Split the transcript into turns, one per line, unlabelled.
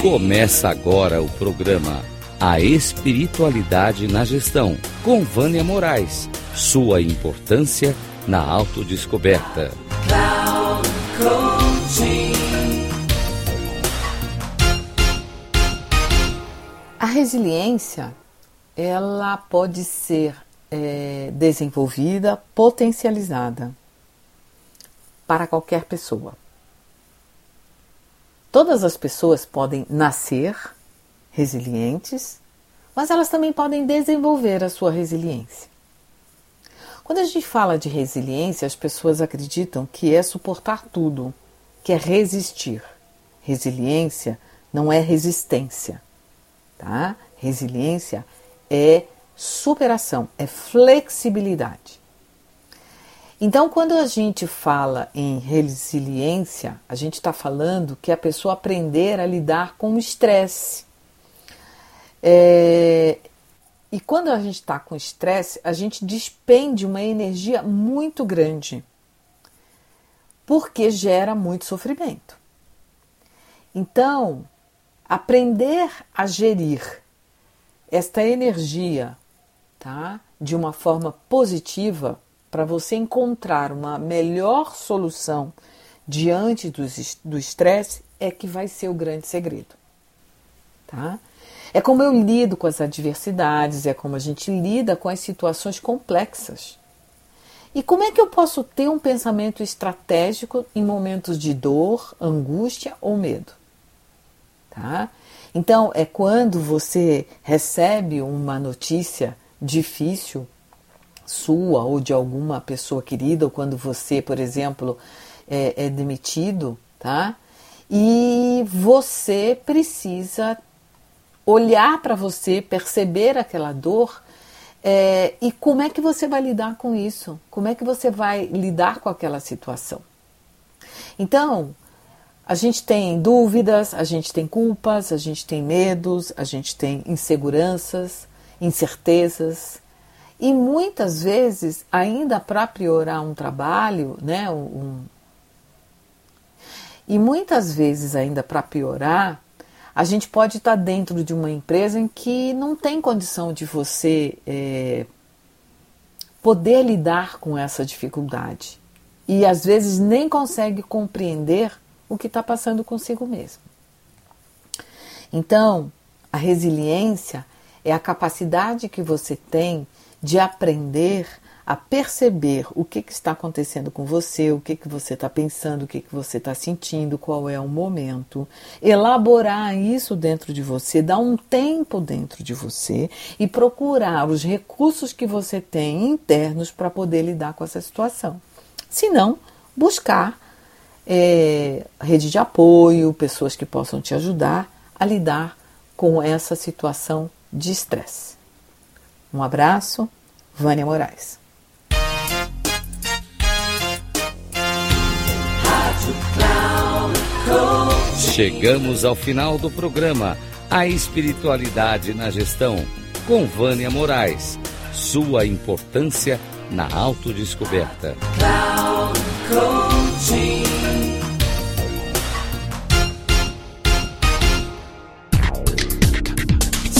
Começa agora o programa A Espiritualidade na Gestão, com Vânia Moraes. Sua importância na autodescoberta.
A resiliência, ela pode ser é, desenvolvida, potencializada para qualquer pessoa. Todas as pessoas podem nascer resilientes, mas elas também podem desenvolver a sua resiliência. Quando a gente fala de resiliência, as pessoas acreditam que é suportar tudo, que é resistir. Resiliência não é resistência, tá? Resiliência é superação, é flexibilidade. Então, quando a gente fala em resiliência, a gente está falando que a pessoa aprender a lidar com o estresse. É, e quando a gente está com estresse, a gente despende uma energia muito grande, porque gera muito sofrimento. Então, aprender a gerir esta energia tá, de uma forma positiva para você encontrar uma melhor solução diante do estresse é que vai ser o grande segredo. Tá? É como eu lido com as adversidades, é como a gente lida com as situações complexas. E como é que eu posso ter um pensamento estratégico em momentos de dor, angústia ou medo? Tá? Então, é quando você recebe uma notícia difícil sua ou de alguma pessoa querida, ou quando você, por exemplo, é, é demitido, tá? E você precisa olhar para você, perceber aquela dor é, e como é que você vai lidar com isso? Como é que você vai lidar com aquela situação? Então, a gente tem dúvidas, a gente tem culpas, a gente tem medos, a gente tem inseguranças, incertezas. E muitas vezes, ainda para piorar um trabalho, né, um... e muitas vezes, ainda para piorar, a gente pode estar tá dentro de uma empresa em que não tem condição de você é, poder lidar com essa dificuldade. E às vezes nem consegue compreender o que está passando consigo mesmo. Então, a resiliência é a capacidade que você tem de aprender a perceber o que, que está acontecendo com você, o que, que você está pensando, o que, que você está sentindo, qual é o momento, elaborar isso dentro de você, dar um tempo dentro de você e procurar os recursos que você tem internos para poder lidar com essa situação. Se não, buscar é, rede de apoio, pessoas que possam te ajudar a lidar com essa situação de estresse. Um abraço, Vânia Moraes.
Chegamos ao final do programa A Espiritualidade na Gestão, com Vânia Moraes. Sua importância na autodescoberta.